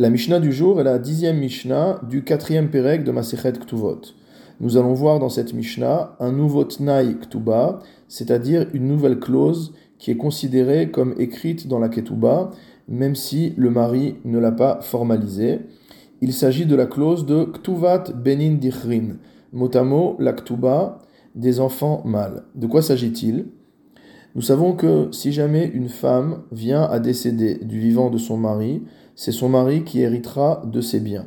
La Mishnah du jour est la dixième Mishnah du quatrième Pérec de Masechet Ktuvot. Nous allons voir dans cette Mishnah un nouveau Tnaï Ktuba, c'est-à-dire une nouvelle clause qui est considérée comme écrite dans la Ketuba, même si le mari ne l'a pas formalisée. Il s'agit de la clause de Ktuvat Benin Dichrin, mot la Ktuba des enfants mâles. De quoi s'agit-il? Nous savons que si jamais une femme vient à décéder du vivant de son mari, c'est son mari qui héritera de ses biens.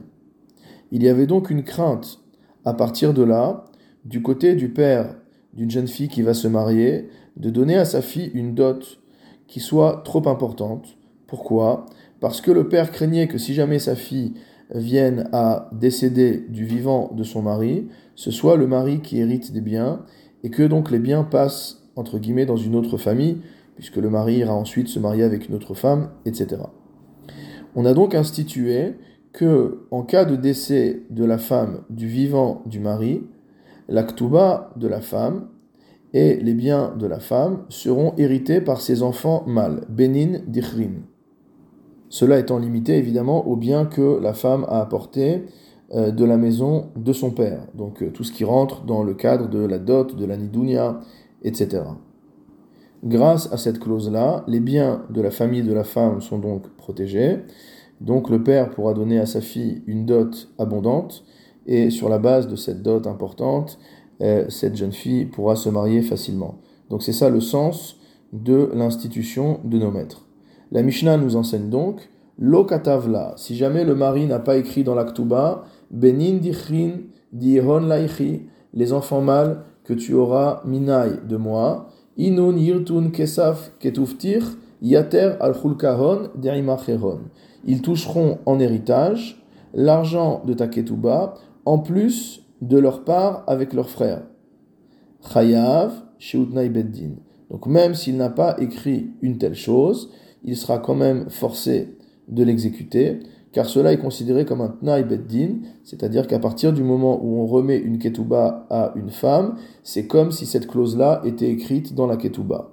Il y avait donc une crainte à partir de là, du côté du père d'une jeune fille qui va se marier, de donner à sa fille une dot qui soit trop importante. Pourquoi? Parce que le père craignait que si jamais sa fille vienne à décéder du vivant de son mari, ce soit le mari qui hérite des biens et que donc les biens passent entre guillemets dans une autre famille, puisque le mari ira ensuite se marier avec une autre femme, etc. On a donc institué que, en cas de décès de la femme du vivant du mari, l'actuba de la femme et les biens de la femme seront hérités par ses enfants mâles, Benin Dichrin. Cela étant limité évidemment aux biens que la femme a apportés euh, de la maison de son père, donc euh, tout ce qui rentre dans le cadre de la dot, de la nidunia, etc. Grâce à cette clause-là, les biens de la famille de la femme sont donc protégés. Donc le père pourra donner à sa fille une dot abondante et sur la base de cette dot importante, euh, cette jeune fille pourra se marier facilement. Donc c'est ça le sens de l'institution de nos maîtres. La Mishnah nous enseigne donc Lokatavla, si jamais le mari n'a pas écrit dans l'Aktuba, Benin dichrin dihon laichi, les enfants mâles que tu auras minai de moi, Inun yirtun kesaf ketuftir yater al chulkahon Ils toucheront en héritage l'argent de ta ketouba en plus de leur part avec leurs frères. Chayav sheutnai beddin. Donc même s'il n'a pas écrit une telle chose, il sera quand même forcé de l'exécuter car cela est considéré comme un tnaï beddin, c'est-à-dire qu'à partir du moment où on remet une ketouba à une femme, c'est comme si cette clause-là était écrite dans la ketouba.